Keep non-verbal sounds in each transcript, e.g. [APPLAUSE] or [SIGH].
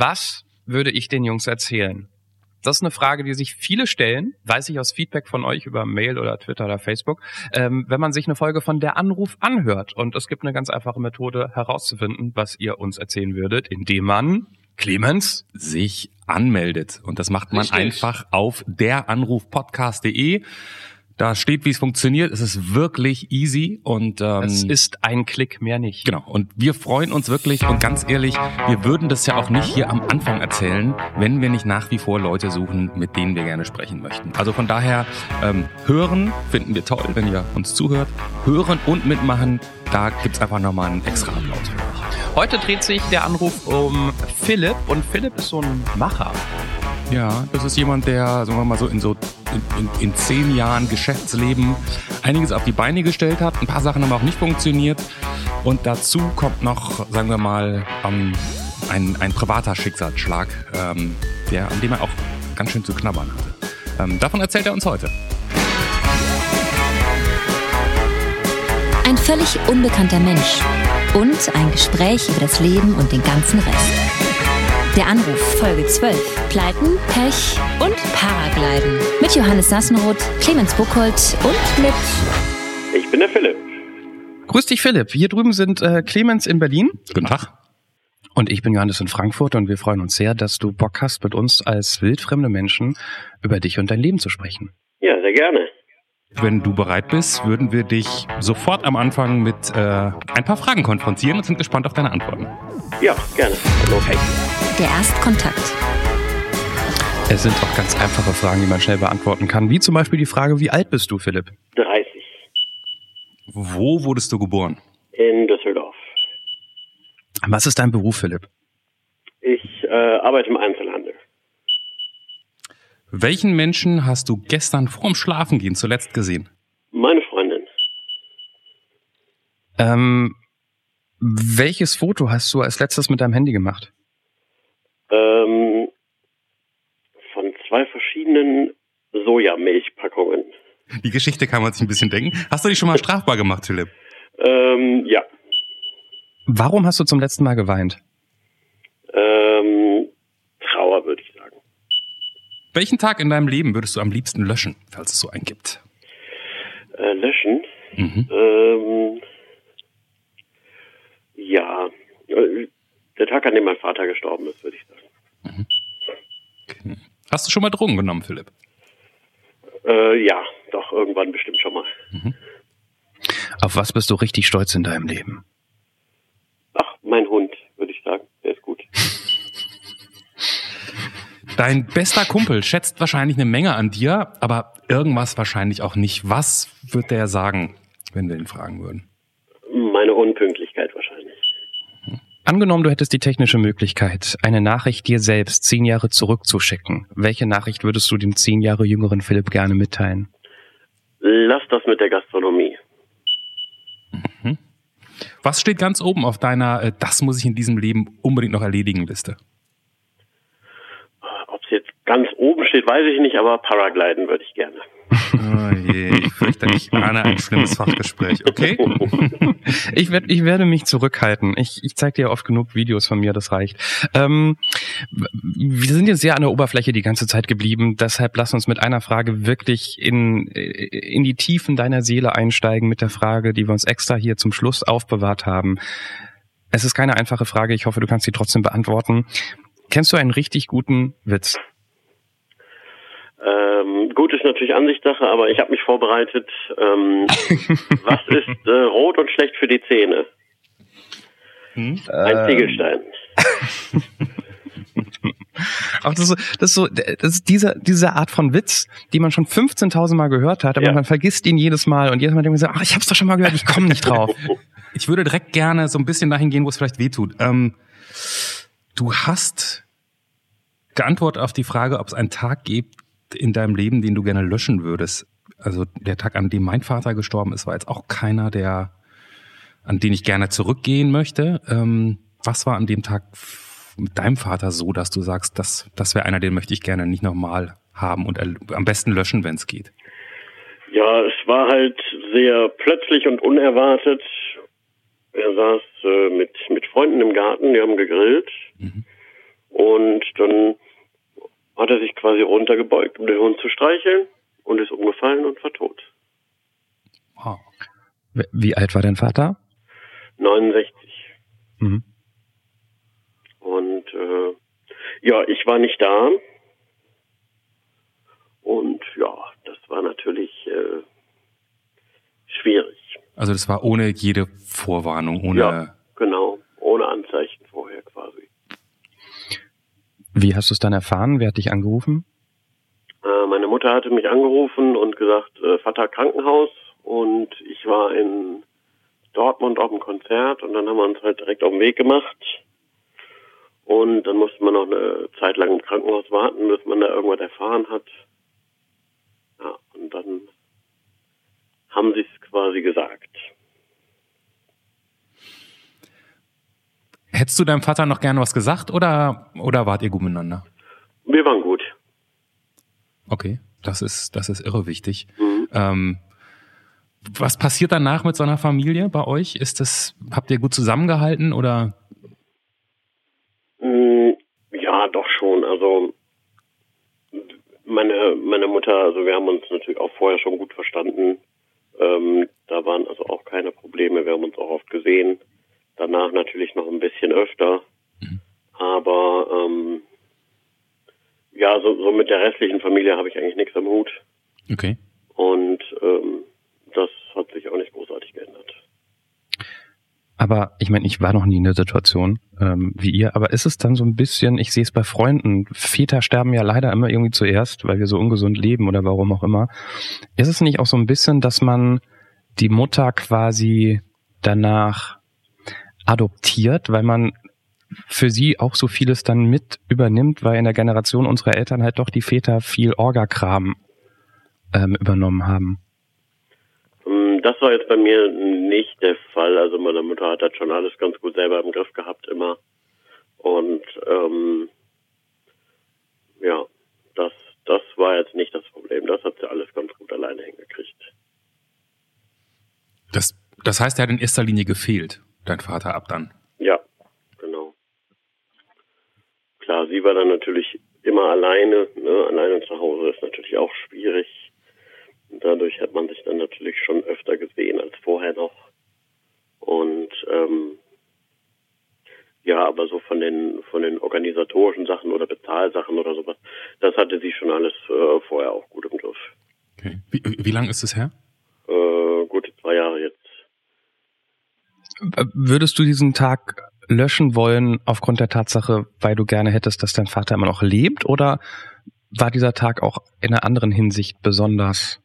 Was würde ich den Jungs erzählen? Das ist eine Frage, die sich viele stellen, weiß ich aus Feedback von euch über Mail oder Twitter oder Facebook, ähm, wenn man sich eine Folge von Der Anruf anhört. Und es gibt eine ganz einfache Methode herauszufinden, was ihr uns erzählen würdet, indem man Clemens sich anmeldet. Und das macht man Richtig. einfach auf deranrufpodcast.de. Da steht, wie es funktioniert. Es ist wirklich easy und ähm, Es ist ein Klick, mehr nicht. Genau. Und wir freuen uns wirklich und ganz ehrlich, wir würden das ja auch nicht hier am Anfang erzählen, wenn wir nicht nach wie vor Leute suchen, mit denen wir gerne sprechen möchten. Also von daher, ähm, hören finden wir toll, wenn ihr uns zuhört. Hören und mitmachen, da gibt's einfach nochmal einen extra Applaus für euch. Heute dreht sich der Anruf um Philipp und Philipp ist so ein Macher. Ja, das ist jemand, der, sagen wir mal so, in so in, in, in zehn Jahren Geschäftsleben einiges auf die Beine gestellt hat. Ein paar Sachen haben auch nicht funktioniert. Und dazu kommt noch, sagen wir mal, ähm, ein, ein privater Schicksalsschlag, ähm, der, an dem er auch ganz schön zu knabbern hatte. Ähm, davon erzählt er uns heute. Ein völlig unbekannter Mensch und ein Gespräch über das Leben und den ganzen Rest. Der Anruf Folge 12. Pleiten, Pech und Paragliden. Mit Johannes Sassenroth, Clemens Buchholz und mit Ich bin der Philipp. Grüß dich, Philipp. Hier drüben sind äh, Clemens in Berlin Guten Tag. und ich bin Johannes in Frankfurt und wir freuen uns sehr, dass du Bock hast, mit uns als wildfremde Menschen über dich und dein Leben zu sprechen. Ja, sehr gerne. Wenn du bereit bist, würden wir dich sofort am Anfang mit äh, ein paar Fragen konfrontieren und sind gespannt auf deine Antworten. Ja, gerne. Okay. der Erstkontakt. Es sind auch ganz einfache Fragen, die man schnell beantworten kann, wie zum Beispiel die Frage, wie alt bist du, Philipp? 30. Wo wurdest du geboren? In Düsseldorf. Was ist dein Beruf, Philipp? Ich äh, arbeite im Einzelhandel. Welchen Menschen hast du gestern vorm Schlafengehen zuletzt gesehen? Meine Freundin. Ähm, welches Foto hast du als letztes mit deinem Handy gemacht? Ähm, von zwei verschiedenen Sojamilchpackungen. Die Geschichte kann man sich ein bisschen denken. Hast du dich schon mal strafbar gemacht, Philipp? Ähm, ja. Warum hast du zum letzten Mal geweint? Ähm, Trauer, würde ich sagen. Welchen Tag in deinem Leben würdest du am liebsten löschen, falls es so einen gibt? Äh, löschen. Mhm. Ähm, ja. Der Tag, an dem mein Vater gestorben ist, würde ich sagen. Hast du schon mal Drogen genommen, Philipp? Äh, ja, doch, irgendwann bestimmt schon mal. Auf was bist du richtig stolz in deinem Leben? Dein bester Kumpel schätzt wahrscheinlich eine Menge an dir, aber irgendwas wahrscheinlich auch nicht. Was wird der sagen, wenn wir ihn fragen würden? Meine Unpünktlichkeit wahrscheinlich. Angenommen, du hättest die technische Möglichkeit, eine Nachricht dir selbst zehn Jahre zurückzuschicken. Welche Nachricht würdest du dem zehn Jahre jüngeren Philipp gerne mitteilen? Lass das mit der Gastronomie. Was steht ganz oben auf deiner äh, Das muss ich in diesem Leben unbedingt noch erledigen Liste? Ganz oben steht, weiß ich nicht, aber Paragliden würde ich gerne. Oh je, ich fürchte, ich ahne ein schlimmes Fachgespräch. Okay? [LAUGHS] Ich, werd, ich werde mich zurückhalten. Ich, ich zeige dir oft genug Videos von mir, das reicht. Ähm, wir sind jetzt sehr an der Oberfläche die ganze Zeit geblieben, deshalb lass uns mit einer Frage wirklich in, in die Tiefen deiner Seele einsteigen mit der Frage, die wir uns extra hier zum Schluss aufbewahrt haben. Es ist keine einfache Frage, ich hoffe, du kannst sie trotzdem beantworten. Kennst du einen richtig guten Witz? Ähm, gut ist natürlich Ansichtssache, aber ich habe mich vorbereitet. Ähm, [LAUGHS] was ist äh, rot und schlecht für die Zähne? Hm? Ein Ziegelstein. [LAUGHS] Auch das, ist so- das ist so, das ist diese, diese Art von Witz, die man schon 15.000 Mal gehört hat, aber Ja. man vergisst ihn jedes Mal und jedes Mal denkt man so, ach, ich hab's doch schon mal gehört, ich komme nicht drauf. [LAUGHS] Ich würde direkt gerne so ein bisschen dahin gehen, wo es vielleicht weh tut. Ähm, du hast geantwortet auf die Frage, ob es einen Tag gibt in deinem Leben, den du gerne löschen würdest. Also der Tag, an dem mein Vater gestorben ist, war jetzt auch keiner, der, an den ich gerne zurückgehen möchte. Ähm, was war an dem Tag mit deinem Vater so, dass du sagst, das, das wäre einer, den möchte ich gerne nicht nochmal haben und am besten löschen, wenn es geht? Ja, es war halt sehr plötzlich und unerwartet. Er saß äh, mit, mit Freunden im Garten, die haben gegrillt. Und dann hat er sich quasi runtergebeugt, um den Hund zu streicheln und ist umgefallen und war tot. Wow. Wie alt war dein Vater? 69. Mhm. Und äh, ja, ich war nicht da. Und ja, das war natürlich äh, schwierig. Also das war ohne jede Vorwarnung, ohne. Ja, genau, ohne Anzeichen vorher quasi. Wie hast du es dann erfahren? Wer hat dich angerufen? Äh, meine Mutter hatte mich angerufen und gesagt, äh, Vater Krankenhaus. Und ich war in Dortmund auf dem Konzert und dann haben wir uns halt direkt auf den Weg gemacht. Und dann musste man noch eine Zeit lang im Krankenhaus warten, bis man da irgendwas erfahren hat. Ja, und dann haben sie es quasi gesagt. Hättest du deinem Vater noch gerne was gesagt oder, oder wart ihr gut miteinander? Wir waren gut. Okay, das ist, das ist irre wichtig. Mhm. Ähm, was passiert danach mit so einer Familie bei euch? Ist das, habt ihr gut zusammengehalten oder? Mm, ja, doch schon. Also meine, meine Mutter, also wir haben uns natürlich auch vorher schon gut verstanden. Ähm, da waren also auch keine Probleme. Wir haben uns auch oft gesehen. Danach natürlich noch ein bisschen öfter. Mhm. Aber ähm, ja, so, so mit der restlichen Familie habe ich eigentlich nichts am Hut. Okay. Und ähm, das hat sich auch nicht großartig geändert. Aber ich meine, ich war noch nie in der Situation ähm, wie ihr, aber ist es dann so ein bisschen, ich sehe es bei Freunden, Väter sterben ja leider immer irgendwie zuerst, weil wir so ungesund leben oder warum auch immer. Ist es nicht auch so ein bisschen, dass man die Mutter quasi danach adoptiert, weil man für sie auch so vieles dann mit übernimmt, weil in der Generation unserer Eltern halt doch die Väter viel Orgakram ähm, übernommen haben. Hm, das war jetzt bei mir nicht der Fall. Also meine Mutter hat das schon alles ganz gut selber im Griff gehabt immer. Und ähm, ja, das, das war jetzt nicht das Problem. Das hat sie alles ganz gut alleine hingekriegt. Das, das heißt, er hat in erster Linie gefehlt, dein Vater ab dann? Ja, genau. Klar, sie war dann natürlich immer alleine. Ne? Alleine zu Hause ist natürlich auch schwierig. Dadurch hat man sich dann natürlich schon öfter gesehen als vorher noch. Und ähm, ja, aber so von den von den organisatorischen Sachen oder Bezahlsachen oder sowas, das hatte sie schon alles äh, vorher auch gut im Griff. Okay. Wie, wie lange ist es her? Äh, gute zwei Jahre jetzt. Würdest du diesen Tag löschen wollen aufgrund der Tatsache, weil du gerne hättest, dass dein Vater immer noch lebt? Oder war dieser Tag auch in einer anderen Hinsicht besonders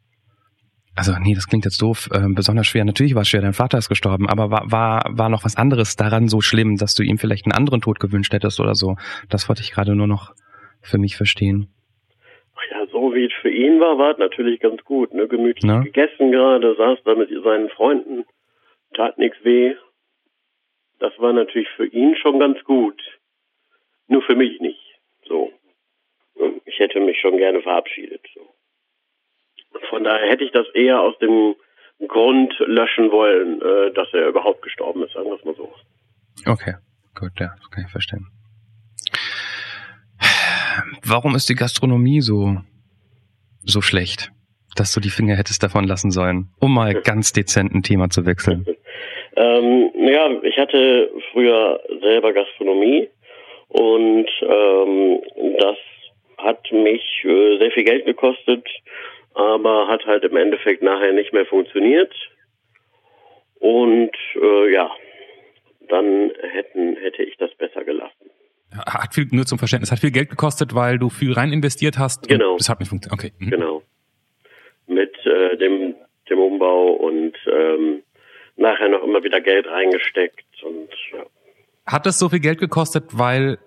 also nee, das klingt jetzt doof, äh, besonders schwer. Natürlich war es schwer, dein Vater ist gestorben, aber war, war, war noch was anderes daran so schlimm, dass du ihm vielleicht einen anderen Tod gewünscht hättest oder so. Das wollte ich gerade nur noch für mich verstehen. Ach ja, so wie es für ihn war, war es natürlich ganz gut. Ne? Gemütlich Na? gegessen gerade, saß da mit seinen Freunden, tat nichts weh. Das war natürlich für ihn schon ganz gut. Nur für mich nicht. So. Ich hätte mich schon gerne verabschiedet. So. Von daher hätte ich das eher aus dem Grund löschen wollen, äh, dass er überhaupt gestorben ist, sagen wir es mal so. Okay, gut, ja, das kann ich verstehen. Warum ist die Gastronomie so, so schlecht, dass du die Finger hättest davon lassen sollen, um mal [LAUGHS] ganz dezent ein Thema zu wechseln? Ähm, ja, ich hatte früher selber Gastronomie und ähm, das hat mich äh, sehr viel Geld gekostet aber hat halt im Endeffekt nachher nicht mehr funktioniert. Und äh, ja, dann hätten, hätte ich das besser gelassen. Hat viel, nur zum Verständnis, hat viel Geld gekostet, weil du viel rein investiert hast. Genau. Das hat nicht funktioniert. Okay. Mhm. Genau. Mit äh, dem, dem Umbau und ähm, nachher noch immer wieder Geld reingesteckt und ja. Hat das so viel Geld gekostet, weil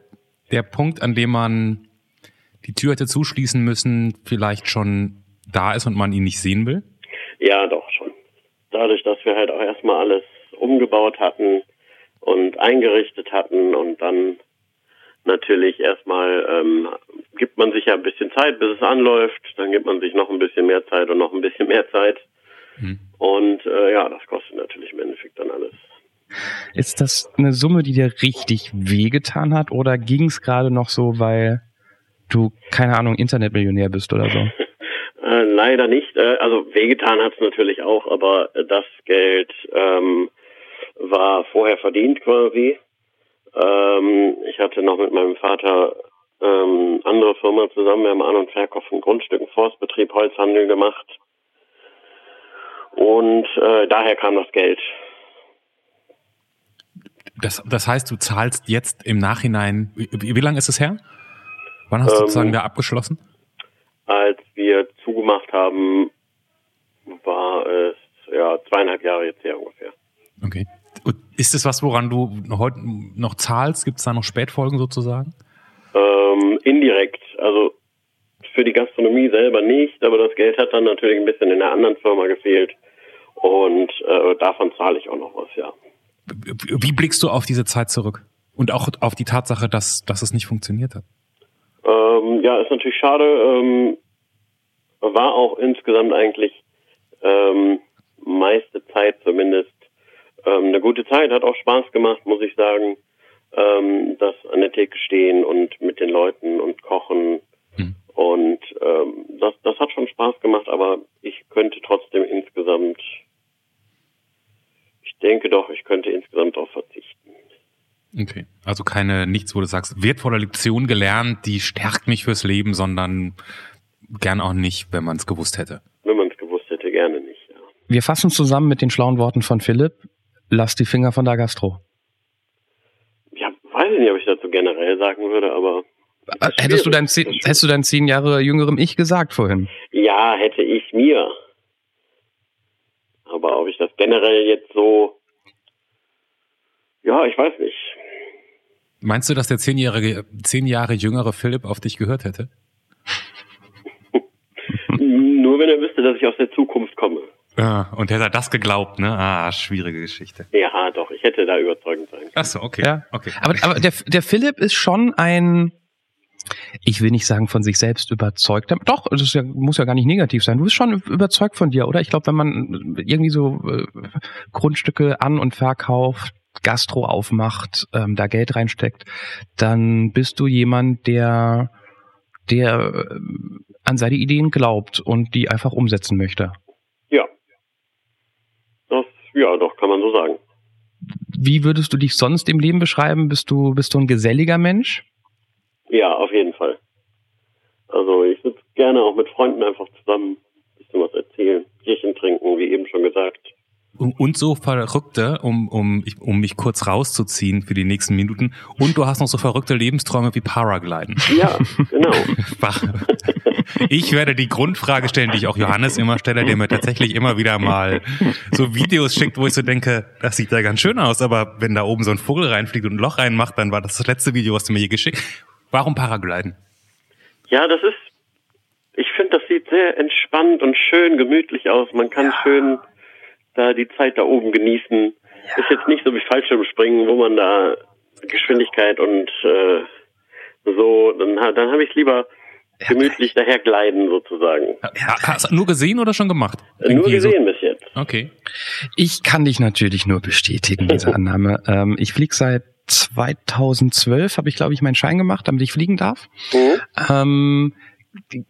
der Punkt, an dem man die Tür hätte zuschließen müssen, vielleicht schon da ist und man ihn nicht sehen will? Ja, doch schon. Dadurch, dass wir halt auch erstmal alles umgebaut hatten und eingerichtet hatten und dann natürlich erstmal ähm, gibt man sich ja ein bisschen Zeit, bis es anläuft, dann gibt man sich noch ein bisschen mehr Zeit und noch ein bisschen mehr Zeit. Hm. Und äh, ja, das kostet natürlich im Endeffekt dann alles. Ist das eine Summe, die dir richtig wehgetan hat oder ging es gerade noch so, weil du, keine Ahnung, Internetmillionär bist oder so? [LAUGHS] Äh, leider nicht. Äh, also wehgetan hat es natürlich auch, aber das Geld ähm, war vorher verdient quasi. Ähm, ich hatte noch mit meinem Vater ähm, andere Firma zusammen. Wir haben An- und Verkauf von Grundstücken, Forstbetrieb, Holzhandel gemacht. Und äh, daher kam das Geld. Das, das heißt, du zahlst jetzt im Nachhinein, wie, wie lange ist es her? Wann hast du ähm, sozusagen da abgeschlossen? Als wir zugemacht haben, war es ja zweieinhalb Jahre jetzt her ungefähr. Okay. Und ist es was, woran du heute noch zahlst? Gibt es da noch Spätfolgen sozusagen? Ähm, indirekt. Also für die Gastronomie selber nicht, aber das Geld hat dann natürlich ein bisschen in der anderen Firma gefehlt. Und äh, davon zahle ich auch noch was, ja. Wie blickst du auf diese Zeit zurück? Und auch auf die Tatsache, dass, dass es nicht funktioniert hat? Ähm, ja, ist natürlich schade. Ähm, war auch insgesamt eigentlich ähm, meiste Zeit zumindest ähm, eine gute Zeit. Hat auch Spaß gemacht, muss ich sagen. Ähm, das an der Theke stehen und mit den Leuten und kochen. Hm. Und ähm, das, das hat schon Spaß gemacht, aber ich könnte trotzdem insgesamt ich denke doch, ich könnte insgesamt darauf verzichten. Okay. Also keine, nichts, wo du sagst, wertvolle Lektion gelernt, die stärkt mich fürs Leben, sondern gern auch nicht, wenn man es gewusst hätte. Wenn man es gewusst hätte, gerne nicht, ja. Wir fassen zusammen mit den schlauen Worten von Philipp. Lass die Finger von der Gastro. Ja, weiß ich nicht, ob ich dazu generell sagen würde, aber. Hättest du, dein, hättest du dein zehn Jahre jüngerem Ich gesagt vorhin? Ja, hätte ich mir. Aber ob ich das generell jetzt so, ja, ich weiß nicht. Meinst du, dass der zehnjährige, zehn Jahre jüngere Philipp auf dich gehört hätte? [LAUGHS] Nur wenn er wüsste, dass ich aus der Zukunft komme. Ja, und hätte er das geglaubt, ne? Ah, schwierige Geschichte. Ja, doch, ich hätte da überzeugend sein können. Ach so, okay. Ja. okay. Aber, aber der, der Philipp ist schon ein, ich will nicht sagen von sich selbst überzeugt. Doch, das ja, muss ja gar nicht negativ sein. Du bist schon überzeugt von dir, oder? Ich glaube, wenn man irgendwie so äh, Grundstücke an- und verkauft, Gastro aufmacht, ähm, da Geld reinsteckt, dann bist du jemand, der, der äh, an seine Ideen glaubt und die einfach umsetzen möchte. Ja. Das, ja, doch, kann man so sagen. Wie würdest du dich sonst im Leben beschreiben? Bist du, bist du ein geselliger Mensch? Ja, auf jeden Fall. Also ich sitze gerne auch mit Freunden einfach zusammen, ein bisschen was erzählen, Bierchen trinken, wie eben schon gesagt. Und so verrückte, um, um, um mich kurz rauszuziehen für die nächsten Minuten. Und du hast noch so verrückte Lebensträume wie Paragliden. Ja, genau. [LAUGHS] ich werde die Grundfrage stellen, die ich auch Johannes immer stelle, der mir tatsächlich immer wieder mal so Videos schickt, wo ich so denke, das sieht da ganz schön aus, aber wenn da oben so ein Vogel reinfliegt und ein Loch reinmacht, dann war das das letzte Video, was du mir je geschickt Warum Paragliden? Ja, das ist, ich finde, das sieht sehr entspannt und schön gemütlich aus. Man kann ja. schön da die Zeit da oben genießen. Ja. Ist jetzt nicht so wie Fallschirmspringen, wo man da Geschwindigkeit und äh, so, dann, dann habe ich es lieber gemütlich ja. daher gleiten sozusagen. Ja, hast du nur gesehen oder schon gemacht? Irgendwie nur gesehen so. bis jetzt. Okay. Ich kann dich natürlich nur bestätigen, diese [LAUGHS] Annahme. ähm, ich fliege seit 2012 habe ich, glaube ich, meinen Schein gemacht, damit ich fliegen darf. Mhm. Ähm,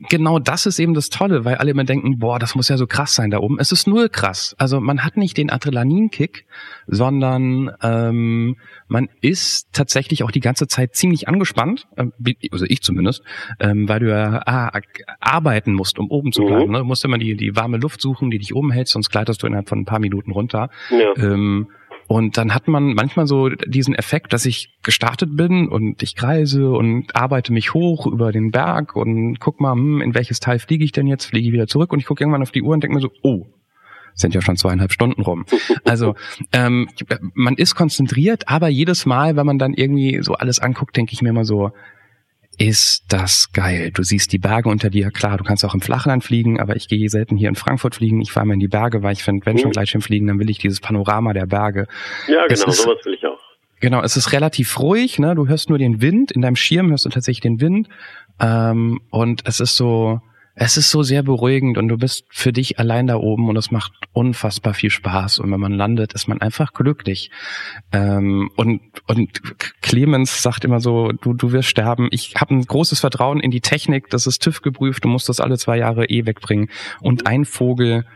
genau das ist eben das Tolle, weil alle immer denken, boah, das muss ja so krass sein da oben. Es ist nur krass. Also man hat nicht den Adrenalinkick, sondern ähm, man ist tatsächlich auch die ganze Zeit ziemlich angespannt, äh, also ich zumindest, ähm, weil du ja ah, arbeiten musst, um oben zu mhm. bleiben. Ne? Du musst immer die, die warme Luft suchen, die dich oben hält, sonst gleitest du innerhalb von ein paar Minuten runter. Ja. Ähm, und dann hat man manchmal so diesen Effekt, dass ich gestartet bin und ich kreise und arbeite mich hoch über den Berg und guck mal, hm, in welches Teil fliege ich denn jetzt? Fliege ich wieder zurück und ich gucke irgendwann auf die Uhr und denke mir so, oh, sind ja schon zweieinhalb Stunden rum. [LAUGHS] Also ähm, man ist konzentriert, aber jedes Mal, wenn man dann irgendwie so alles anguckt, denke ich mir immer so, ist das geil. Du siehst die Berge unter dir. Klar, du kannst auch im Flachland fliegen, aber ich gehe selten hier in Frankfurt fliegen. Ich fahre mal in die Berge, weil ich finde, wenn mhm. schon Gleitschirm fliegen, dann will ich dieses Panorama der Berge. Ja, genau, ist, sowas will ich auch. Genau, es ist relativ ruhig, ne? Du hörst nur den Wind. In deinem Schirm hörst du tatsächlich den Wind. Ähm, und es ist so, es ist so sehr beruhigend und du bist für dich allein da oben und es macht unfassbar viel Spaß. Und wenn man landet, ist man einfach glücklich. Ähm, und, und Clemens sagt immer so, du, du wirst sterben. Ich habe ein großes Vertrauen in die Technik, das ist TÜV geprüft, du musst das alle zwei Jahre eh wegbringen. Und ein Vogel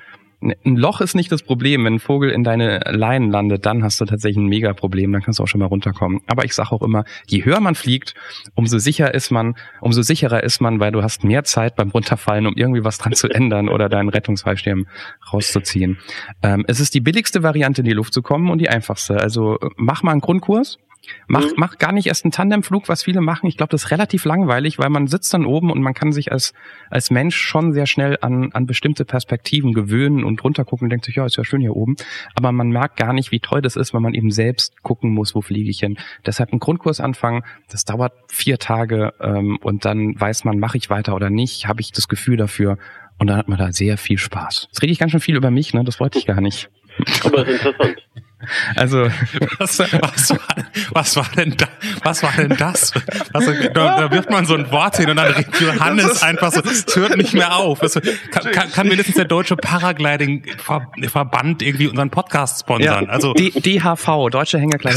ein Loch ist nicht das Problem. Wenn ein Vogel in deine Leinen landet, dann hast du tatsächlich ein Mega-Problem. Dann kannst du auch schon mal runterkommen. Aber ich sage auch immer, je höher man fliegt, umso sicher ist man, umso sicherer ist man, weil du hast mehr Zeit beim Runterfallen, um irgendwie was dran zu [LAUGHS] ändern oder deinen Rettungsfallschirm rauszuziehen. Ähm, es ist die billigste Variante, in die Luft zu kommen und die einfachste. Also mach mal einen Grundkurs Mach, mhm. mach gar nicht erst einen Tandemflug, was viele machen. Ich glaube, das ist relativ langweilig, weil man sitzt dann oben und man kann sich als, als Mensch schon sehr schnell an, an bestimmte Perspektiven gewöhnen und runtergucken und denkt sich, ja, ist ja schön hier oben. Aber man merkt gar nicht, wie toll das ist, wenn man eben selbst gucken muss, wo fliege ich hin. Deshalb einen Grundkurs anfangen, das dauert vier Tage ähm, und dann weiß man, mache ich weiter oder nicht, habe ich das Gefühl dafür und dann hat man da sehr viel Spaß. Jetzt rede ich ganz schön viel über mich, ne? Das wollte ich gar nicht. Aber ist interessant. Also [LAUGHS] was, was, war, was war denn da, was war denn das? Also, da, da wirft man so ein Wort hin und dann redet Johannes ist, einfach so, es hört nicht mehr auf. Es, kann, kann, kann mindestens der deutsche Paragliding Verband irgendwie unseren Podcast sponsern. Ja, also D DHV, Deutsche Hängerkleider.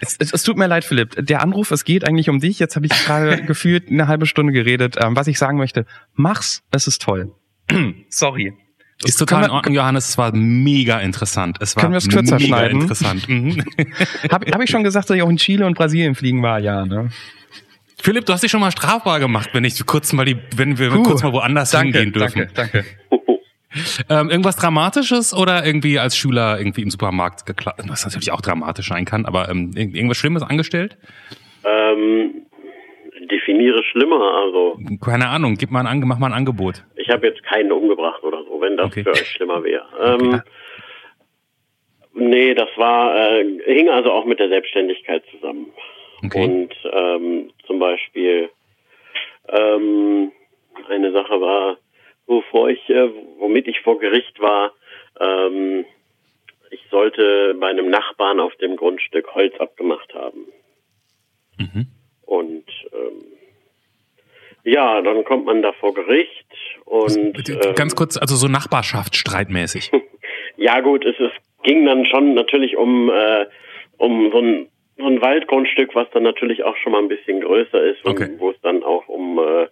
Es, es, es, tut mir leid, Philipp. Der Anruf, es geht eigentlich um dich. Jetzt habe ich gerade [LAUGHS] gefühlt eine halbe Stunde geredet. Ähm, was ich sagen möchte, mach's, es ist toll. [CLEARS THROAT] Sorry. Ist total in Ordnung, Johannes. Es war mega interessant. Es war können wir es kürzer mega schneiden? interessant. Mhm. [LAUGHS] Habe hab ich schon gesagt, dass ich auch in Chile und Brasilien fliegen war? Ja, ne? Philipp, du hast dich schon mal strafbar gemacht, wenn ich kurz mal die, wenn wir uh, kurz mal woanders danke, hingehen dürfen. Danke, danke. Ähm, irgendwas Dramatisches oder irgendwie als Schüler irgendwie im Supermarkt geklappt? Was natürlich auch dramatisch sein kann, aber ähm, irgendwas Schlimmes angestellt? Ähm, definiere schlimmer, also. Keine Ahnung, gib mal ein, mach mal ein Angebot. Ich habe jetzt keinen umgebracht oder so, wenn das okay. für euch schlimmer wäre. Ähm, okay. Nee, das war, äh, hing also auch mit der Selbstständigkeit zusammen. Okay. Und ähm, zum Beispiel ähm, eine Sache war, wovor ich, äh, womit ich vor Gericht war, ähm, ich sollte bei einem Nachbarn auf dem Grundstück Holz abgemacht haben. Mhm. Und ähm, ja, dann kommt man da vor Gericht und ähm, ganz kurz, also so Nachbarschaftsstreitmäßig. [LAUGHS] ja gut, es, es ging dann schon natürlich um äh, um so ein so ein Waldgrundstück, was dann natürlich auch schon mal ein bisschen größer ist okay. wo es dann auch um äh,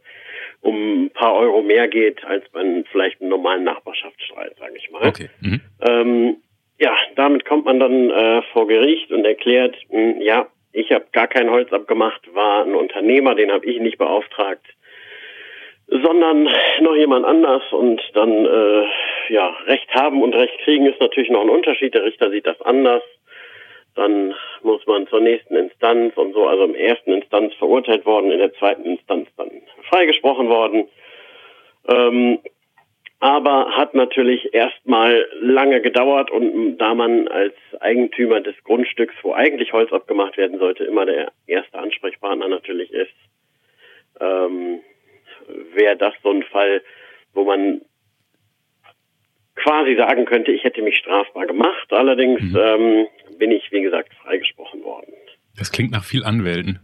um ein paar Euro mehr geht als bei einem, vielleicht einem normalen Nachbarschaftsstreit, sage ich mal. Okay. Mhm. Ähm, ja, damit kommt man dann äh, vor Gericht und erklärt, mh, hm, ja, ich habe gar kein Holz abgemacht, war ein Unternehmer, den habe ich nicht beauftragt, sondern noch jemand anders und dann äh, ja Recht haben und Recht kriegen ist natürlich noch ein Unterschied. Der Richter sieht das anders. Dann muss man zur nächsten Instanz und so, also im ersten Instanz verurteilt worden, in der zweiten Instanz dann freigesprochen worden. Ähm, aber hat natürlich erstmal lange gedauert und da man als Eigentümer des Grundstücks, wo eigentlich Holz abgemacht werden sollte, immer der erste Ansprechpartner natürlich ist, ähm, wäre das so ein Fall, wo man quasi sagen könnte, ich hätte mich strafbar gemacht. Allerdings mhm. ähm, bin ich, wie gesagt, freigesprochen worden. Das klingt nach viel Anwälten.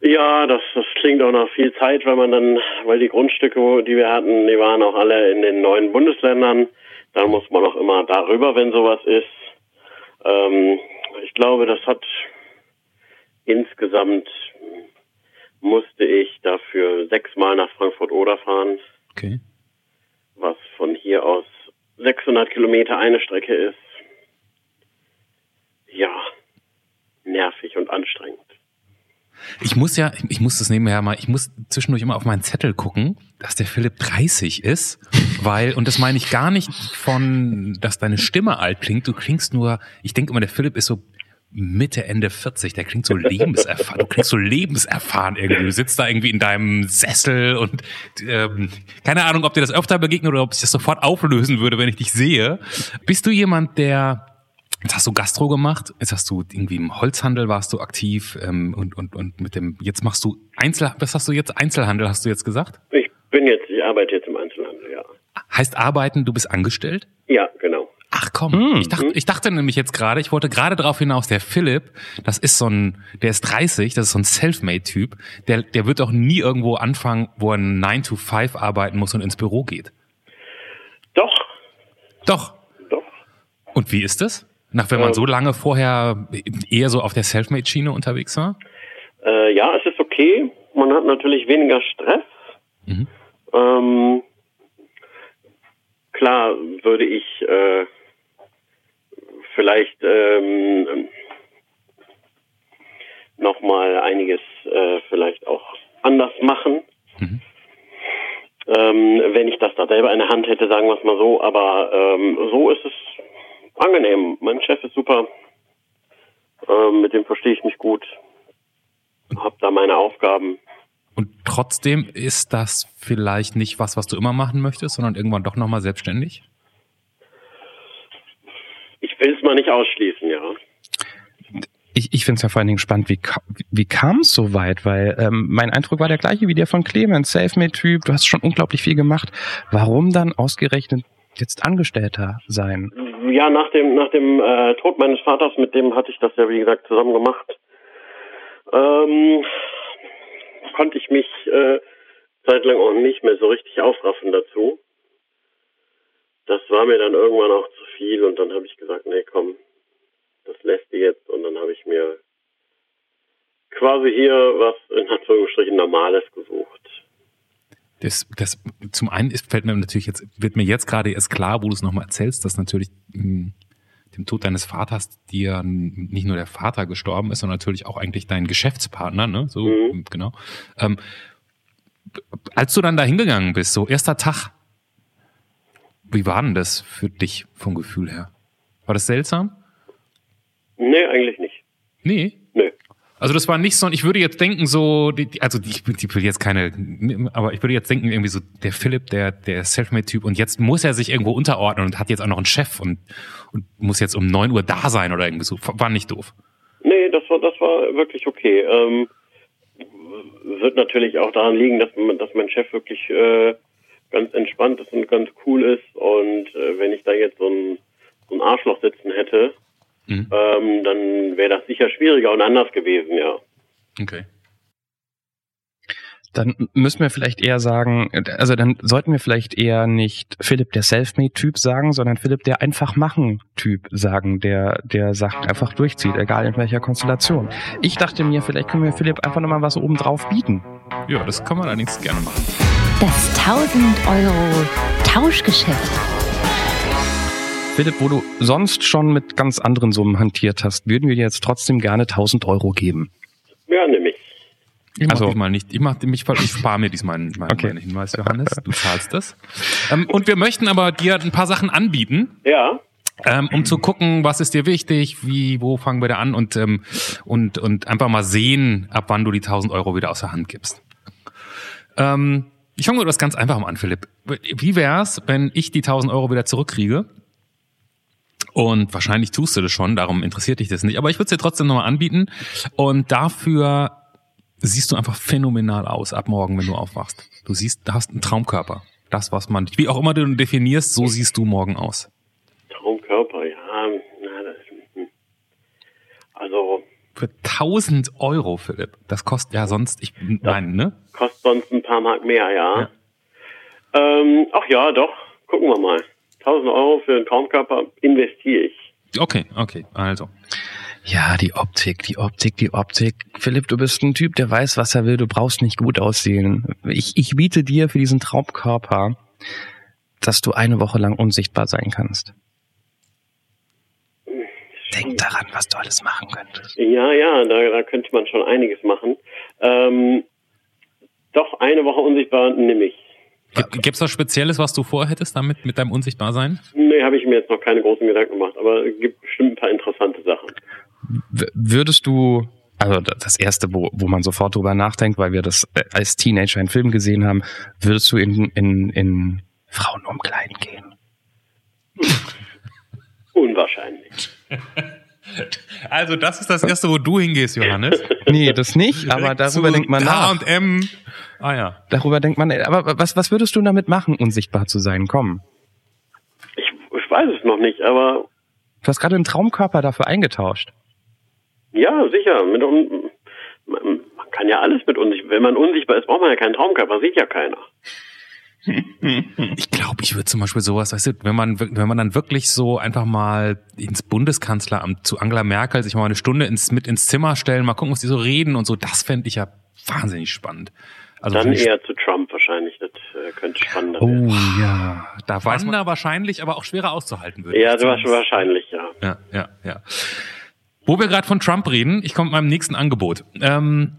Ja, das, das klingt auch nach viel Zeit, weil man dann, weil die Grundstücke, die wir hatten, die waren auch alle in den neuen Bundesländern. Da muss man auch immer darüber, wenn sowas ist. Ähm, ich glaube, das hat insgesamt musste ich dafür sechsmal nach Frankfurt-Oder fahren. Okay. Was von hier aus 600 Kilometer eine Strecke ist. Ja, nervig und anstrengend. Ich muss ja, ich muss das nebenher mal, ich muss zwischendurch immer auf meinen Zettel gucken, dass der Philipp 30 ist, weil, und das meine ich gar nicht von, dass deine Stimme alt klingt, du klingst nur, ich denke immer, der Philipp ist so Mitte, Ende 40, der klingt so lebenserfahren, du klingst so lebenserfahren irgendwie. Du sitzt da irgendwie in deinem Sessel und ähm, keine Ahnung, ob dir das öfter begegnet oder ob sich das sofort auflösen würde, wenn ich dich sehe. Bist du jemand, der Jetzt hast du Gastro gemacht, jetzt hast du irgendwie im Holzhandel warst du aktiv ähm, und, und, und mit dem, jetzt machst du Einzel, was hast du jetzt? Einzelhandel hast du jetzt gesagt? Ich bin jetzt, ich arbeite jetzt im Einzelhandel, ja. Heißt arbeiten, du bist angestellt? Ja, genau. Ach kommen. Mm. Ich, dachte, ich dachte nämlich jetzt gerade, ich wollte gerade darauf hinaus, der Philipp, das ist so ein, der ist 30, das ist so ein Selfmade-Typ, der, der wird doch nie irgendwo anfangen, wo er 9 to 5 arbeiten muss und ins Büro geht. Doch. Doch. Doch. Und wie ist das? Nach wenn man äh, so lange vorher eher so auf der Selfmade-Schiene unterwegs war? Äh, ja, es ist okay. Man hat natürlich weniger Stress. Mhm. Ähm, klar würde ich äh, vielleicht ähm, noch mal einiges äh, vielleicht auch anders machen. Mhm. Ähm, wenn ich das da selber in der Hand hätte, sagen wir es mal so. Aber ähm, so ist es angenehm. Mein Chef ist super. Ähm, mit dem verstehe ich mich gut. Hab da meine Aufgaben. Und trotzdem ist das vielleicht nicht was, was du immer machen möchtest, sondern irgendwann doch nochmal selbstständig? Ich will es mal nicht ausschließen, ja. Ich, ich finde es ja vor allen Dingen spannend, wie, wie kam es so weit? Weil ähm, mein Eindruck war der gleiche wie der von Clemens, Selfmade-Typ, du hast schon unglaublich viel gemacht. Warum dann ausgerechnet jetzt Angestellter sein? Ja, nach dem, nach dem äh, Tod meines Vaters, mit dem hatte ich das ja, wie gesagt, zusammen gemacht, ähm, konnte ich mich äh, zeitlang auch nicht mehr so richtig aufraffen dazu. Das war mir dann irgendwann auch zu viel und dann habe ich gesagt, nee, komm, das lässt die jetzt und dann habe ich mir quasi hier was in Anführungsstrichen Normales gesucht. Das, das zum einen ist, fällt mir natürlich jetzt, wird mir jetzt gerade erst klar, wo du es nochmal erzählst, dass natürlich mh, hm, dem Tod deines Vaters dir nicht nur der Vater gestorben ist, sondern natürlich auch eigentlich dein Geschäftspartner, ne? So, mhm. genau. Ähm, als du dann da hingegangen bist, so erster Tag, wie war denn das für dich vom Gefühl her? War das seltsam? Nee, eigentlich nicht. Nee? Nee. Also das war nicht so, ich würde jetzt denken so, also ich, ich will jetzt keine, aber ich würde jetzt denken irgendwie so, der Philipp, der, der Selfmade-Typ und jetzt muss er sich irgendwo unterordnen und hat jetzt auch noch einen Chef und, und muss jetzt um neun Uhr da sein oder irgendwie so. War nicht doof. Nee, das war, das war wirklich okay. Ähm, wird natürlich auch daran liegen, dass, dass mein Chef wirklich äh, ganz entspannt ist und ganz cool ist und äh, wenn ich da jetzt so ein, so ein Arschloch sitzen hätte, mhm. ähm, dann wäre das sicher schwieriger und anders gewesen, ja. Okay. Dann müssen wir vielleicht eher sagen, also dann sollten wir vielleicht eher nicht Philipp der Selfmade-Typ sagen, sondern Philipp der einfach machen Typ sagen, der der Sachen einfach durchzieht, egal in welcher Konstellation. Ich dachte mir, vielleicht können wir Philipp einfach nochmal was oben drauf bieten. Ja, das kann man allerdings gerne machen. Das 1000 Euro Tauschgeschäft. Philipp, wo du sonst schon mit ganz anderen Summen hantiert hast, würden wir dir jetzt trotzdem gerne 1000 Euro geben. Ja, nämlich. Ich mach also, diesmal nicht. Ich mach mich, ich spare mir diesmal meinen, okay. meinen Hinweis, Johannes. Du zahlst das. Ähm, [LAUGHS] und wir möchten aber dir ein paar Sachen anbieten. Ja. Ähm, um zu gucken, was ist dir wichtig, wie, wo fangen wir da an und, ähm, und, und einfach mal sehen, ab wann du die 1000 Euro wieder aus der Hand gibst. Ähm, ich fange mal das ganz einfach mal an, Philipp. Wie wär's, wenn ich die 1000 Euro wieder zurückkriege und wahrscheinlich tust du das schon, darum interessiert dich das nicht. Aber ich würde es dir trotzdem nochmal anbieten. Und dafür siehst du einfach phänomenal aus ab morgen, wenn du aufwachst. Du siehst, du hast einen Traumkörper. Das, was man, wie auch immer du definierst, so siehst du morgen aus. Traumkörper, ja. Hm. also. Für 1000 Euro, Philipp. Das kostet ja sonst, ich, nein, ne? Kostet sonst ein paar Mark mehr, ja. ja. Ähm, ach ja, doch. Gucken wir mal. 1000 Euro für einen Traumkörper investiere ich. Okay, okay, also. Ja, die Optik, die Optik, die Optik. Philipp, du bist ein Typ, der weiß, was er will. Du brauchst nicht gut aussehen. Ich, ich biete dir für diesen Traumkörper, dass du eine Woche lang unsichtbar sein kannst. Denk daran, was du alles machen könntest. Ja, ja, da, da könnte man schon einiges machen. Ähm, doch, eine Woche unsichtbar nehme ich. Gibt es was Spezielles, was du vorhättest damit, mit deinem Unsichtbarsein? Nee, habe ich mir jetzt noch keine großen Gedanken gemacht, aber es gibt bestimmt ein paar interessante Sachen. W würdest du, also das erste, wo, wo man sofort drüber nachdenkt, weil wir das äh, als Teenager in Film gesehen haben, würdest du in, in, in Frauen umkleiden gehen? Unwahrscheinlich. [LAUGHS] Also das ist das erste, wo du hingehst, Johannes. nee, das nicht, aber darüber denkt man nach. H&M. Ah ja. Darüber denkt man, aber was, was würdest du damit machen, unsichtbar zu sein? Komm. Ich, ich weiß es noch nicht, aber. Du hast gerade einen Traumkörper dafür eingetauscht. Ja, sicher. Mit, man, man kann ja alles mit unsichtbar. Wenn man unsichtbar ist, braucht man ja keinen Traumkörper, sieht ja keiner. Ich glaube, ich würde zum Beispiel sowas, weißt du, wenn man, wenn man dann wirklich so einfach mal ins Bundeskanzleramt zu Angela Merkel sich mal eine Stunde ins, mit ins Zimmer stellen, mal gucken, was die so reden und so, das fände ich ja wahnsinnig spannend. Also dann eher zu Trump wahrscheinlich, das äh, könnte spannender werden. Oh ja, da weiß man da wahrscheinlich, aber auch schwerer auszuhalten würde. Ja, du hast wahrscheinlich, ja. Ja, ja, ja. Wo wir gerade von Trump reden, ich komme mit meinem nächsten Angebot. Ähm,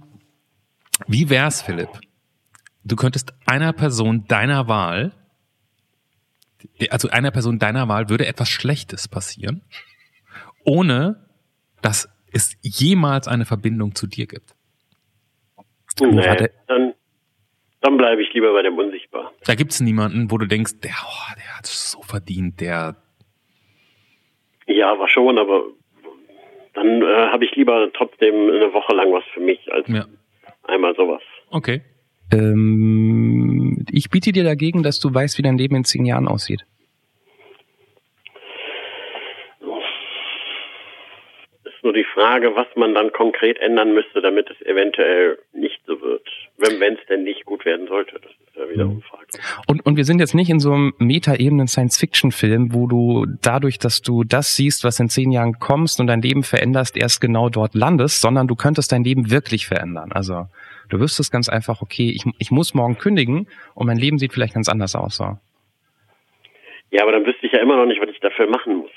wie wär's, Philipp, du könntest einer Person deiner Wahl, also einer Person deiner Wahl würde etwas Schlechtes passieren, ohne dass es jemals eine Verbindung zu dir gibt. Nee, dann, dann bleibe ich lieber bei dem Unsichtbar. Da gibt es niemanden, wo du denkst, der, oh, der hat es so verdient, der. Ja, war schon, aber dann äh, habe ich lieber trotzdem eine Woche lang was für mich als ja. einmal sowas. Okay. Ähm, ich biete dir dagegen, dass du weißt, wie dein Leben in zehn Jahren aussieht. Ist nur die Frage, was man dann konkret ändern müsste, damit es eventuell nicht so wird. Wenn es denn nicht gut werden sollte. Das ist ja wiederum Frage. Und, und wir sind jetzt nicht in so einem Meta-Ebenen Science-Fiction-Film, wo du dadurch, dass du das siehst, was in zehn Jahren kommst und dein Leben veränderst, erst genau dort landest, sondern du könntest dein Leben wirklich verändern. Also Du wüsstest ganz einfach, okay, ich, ich muss morgen kündigen und mein Leben sieht vielleicht ganz anders aus. So. Ja, aber dann wüsste ich ja immer noch nicht, was ich dafür machen muss.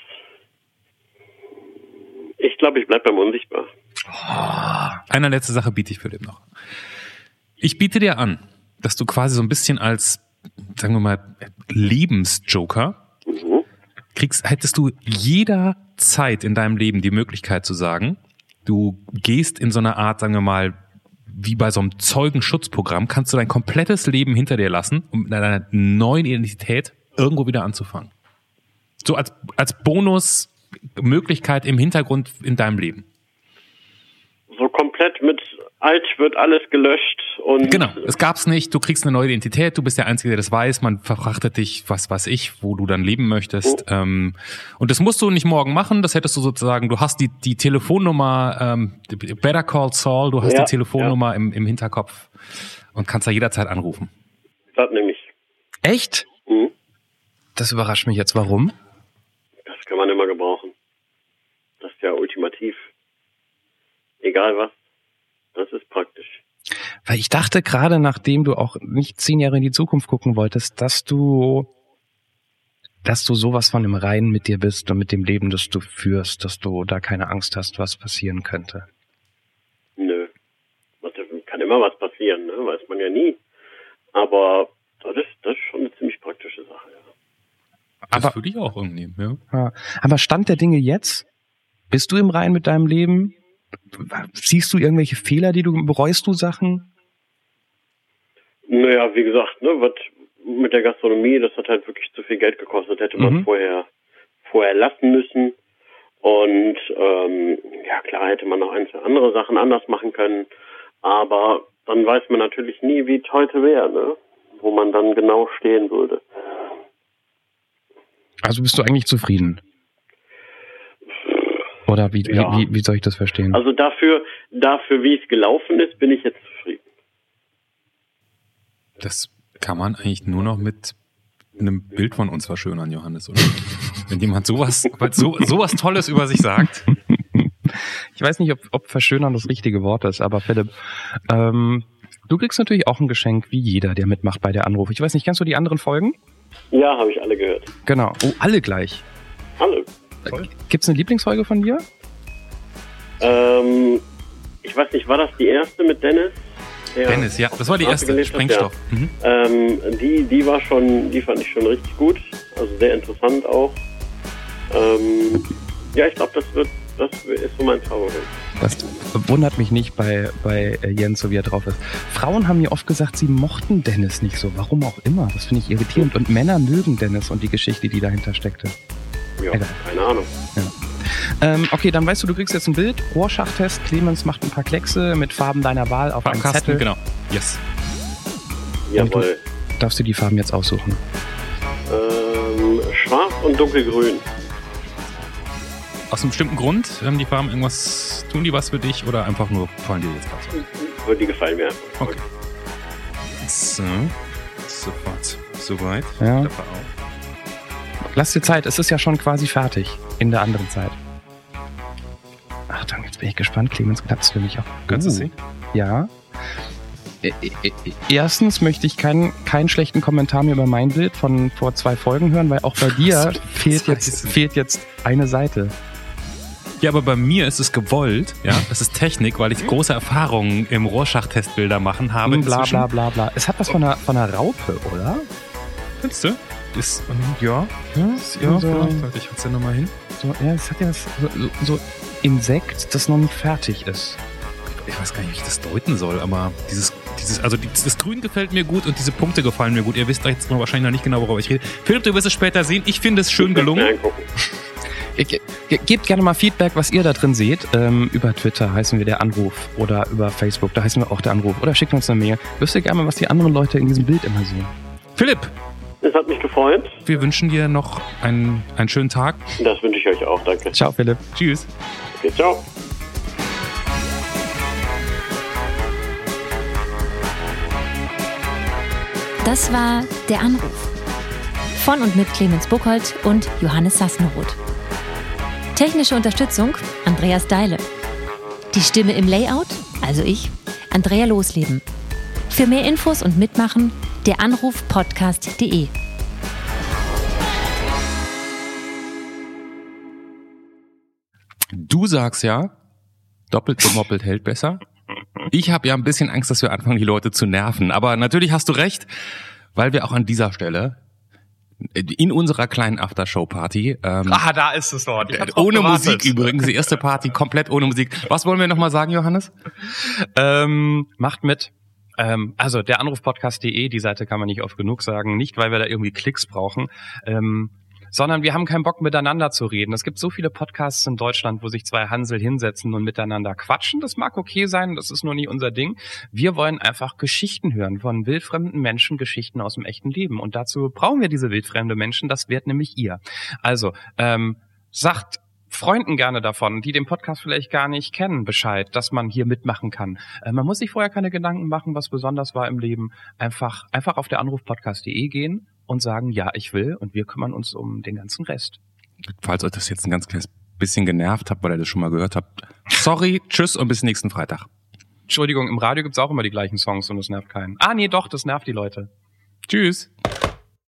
Ich glaube, ich bleibe beim Unsichtbar. Oh, eine letzte Sache biete ich für den noch. Ich biete dir an, dass du quasi so ein bisschen als, sagen wir mal, Lebensjoker mhm. kriegst, hättest du jederzeit in deinem Leben die Möglichkeit zu sagen, du gehst in so eine Art, sagen wir mal, wie bei so einem Zeugenschutzprogramm kannst du dein komplettes Leben hinter dir lassen, um mit deiner neuen Identität irgendwo wieder anzufangen. So als, als Bonusmöglichkeit im Hintergrund in deinem Leben. So komplett mit alt wird alles gelöscht und. Genau, es gab's nicht, du kriegst eine neue Identität, du bist der Einzige, der das weiß, man verfrachtet dich, was weiß ich, wo du dann leben möchtest. Oh. Ähm, und das musst du nicht morgen machen, das hättest du sozusagen, du hast die, die Telefonnummer, ähm, Better Call Saul, du hast ja, die Telefonnummer ja. im, im Hinterkopf und kannst da jederzeit anrufen. Das nämlich. Echt? Mhm. Das überrascht mich jetzt. Warum? Das kann man immer gebrauchen. Das ist ja ultimativ. Egal was. Das ist praktisch. Weil ich dachte gerade, nachdem du auch nicht zehn Jahre in die Zukunft gucken wolltest, dass du, dass du sowas von im Reinen mit dir bist und mit dem Leben, das du führst, dass du da keine Angst hast, was passieren könnte. Nö. Kann immer was passieren, ne? weiß man ja nie. Aber das ist, das ist schon eine ziemlich praktische Sache, ja. Das aber, würde ich auch irgendwie, ja. Aber Stand der Dinge jetzt? Bist du im Reinen mit deinem Leben? Siehst du irgendwelche Fehler, die du bereust du Sachen? Naja, wie gesagt, ne, was mit der Gastronomie, das hat halt wirklich zu viel Geld gekostet, hätte man mhm. vorher vorher lassen müssen. Und ähm, ja klar hätte man noch ein, zwei andere Sachen anders machen können, aber dann weiß man natürlich nie, wie es heute wäre, ne? wo man dann genau stehen würde. Also bist du eigentlich zufrieden? Oder wie, ja. wie, wie, soll ich das verstehen? Also dafür, dafür, wie es gelaufen ist, bin ich jetzt zufrieden. Das kann man eigentlich nur noch mit einem Bild von uns verschönern, Johannes, oder? [LAUGHS] Wenn jemand sowas, so, sowas Tolles über sich sagt. Ich weiß nicht, ob, ob verschönern das richtige Wort ist, aber Philipp, ähm, du kriegst natürlich auch ein Geschenk, wie jeder, der mitmacht bei der Anruf. Ich weiß nicht, kennst du die anderen Folgen? Ja, habe ich alle gehört. Genau. Oh, alle gleich. Gibt es eine Lieblingsfolge von dir? Ähm, ich weiß nicht, war das die erste mit Dennis? Dennis, ja, das war die erste, Sprengstoff. Ja. Mhm. Ähm, die, die war schon, die fand ich schon richtig gut, also sehr interessant auch. Ähm, ja, ich glaube, das wird, das ist so mein Favorit. Das wundert mich nicht bei, bei Jens, so wie er drauf ist. Frauen haben mir oft gesagt, sie mochten Dennis nicht so. Warum auch immer. Das finde ich irritierend. Und Männer mögen Dennis und die Geschichte, die dahinter steckte. Ja, keine Ahnung. Ja. Ähm, okay, dann weißt du, du kriegst jetzt ein Bild. Rohrschachtest. Clemens macht ein paar Kleckse mit Farben deiner Wahl auf einem Zettel. Genau. Yes. Jawohl. darfst du die Farben jetzt aussuchen? Ähm, schwarz und dunkelgrün. Aus einem bestimmten Grund? Haben die Farben irgendwas, tun die was für dich oder einfach nur gefallen dir jetzt gerade so? Die gefallen mir. Okay. So, sofort, soweit. Ja. Lass dir Zeit, es ist ja schon quasi fertig in der anderen Zeit. Achtung, jetzt bin ich gespannt. Clemens klappt für mich auch. Kannst du uh. sehen? Ja. Erstens möchte ich keinen, keinen schlechten Kommentar mehr über mein Bild von vor zwei Folgen hören, weil auch bei dir fehlt jetzt, fehlt jetzt eine Seite. Ja, aber bei mir ist es gewollt, ja. Das ist Technik, weil ich große Erfahrungen im Rohrschachtestbilder machen habe. Bla bla bla bla. Es hat was von einer, von einer Raupe, oder? Findest du? Ist, ja. Ja, ja so, vielleicht. Ich hat's ja nochmal hin. So, ja, es hat ja was, so, so Insekt, das noch nicht fertig ist. Ich weiß gar nicht, wie ich das deuten soll, aber dieses, dieses, also das Grün gefällt mir gut und diese Punkte gefallen mir gut. Ihr wisst jetzt wahrscheinlich noch nicht genau, worüber ich rede. Philipp, du wirst es später sehen. Ich finde es schön gelungen. [LAUGHS] Gebt gerne mal Feedback, was ihr da drin seht. Ähm, über Twitter heißen wir der Anruf oder über Facebook, da heißen wir auch der Anruf. Oder schickt uns eine Mail. Wisst ihr gerne mal, was die anderen Leute in diesem Bild immer sehen. Philipp! Es hat mich gefreut. Wir wünschen dir noch einen, einen schönen Tag. Das wünsche ich euch auch, danke. Ciao, Philipp. Tschüss. Okay, ciao. Das war der Anruf. Von und mit Clemens Buchholz und Johannes Sassenroth. Technische Unterstützung Andreas Deile. Die Stimme im Layout, also ich, Andrea Losleben. Für mehr Infos und Mitmachen der Anruf podcast.de. Du sagst ja, doppelt gemoppelt hält besser. Ich habe ja ein bisschen Angst, dass wir anfangen, die Leute zu nerven. Aber natürlich hast du recht, weil wir auch an dieser Stelle in unserer kleinen Aftershow-Party. Ähm, ah, da ist es dort. Ohne Musik übrigens. Die erste Party komplett ohne Musik. Was wollen wir nochmal sagen, Johannes? Ähm, macht mit. Ähm, also der Anrufpodcast.de, die Seite kann man nicht oft genug sagen. Nicht, weil wir da irgendwie Klicks brauchen. Ähm, sondern wir haben keinen Bock miteinander zu reden. Es gibt so viele Podcasts in Deutschland, wo sich zwei Hansel hinsetzen und miteinander quatschen. Das mag okay sein, das ist nur nie unser Ding. Wir wollen einfach Geschichten hören von wildfremden Menschen, Geschichten aus dem echten Leben. Und dazu brauchen wir diese wildfremde Menschen, das wird nämlich ihr. Also, ähm, sagt Freunden gerne davon, die den Podcast vielleicht gar nicht kennen, Bescheid, dass man hier mitmachen kann. Äh, man muss sich vorher keine Gedanken machen, was besonders war im Leben. Einfach, einfach auf der Anrufpodcast.de gehen und sagen, ja, ich will und wir kümmern uns um den ganzen Rest. Falls euch das jetzt ein ganz kleines bisschen genervt habt, weil ihr das schon mal gehört habt, sorry, tschüss und bis nächsten Freitag. Entschuldigung, im Radio gibt's auch immer die gleichen Songs und es nervt keinen. Ah, nee, doch, das nervt die Leute. Tschüss.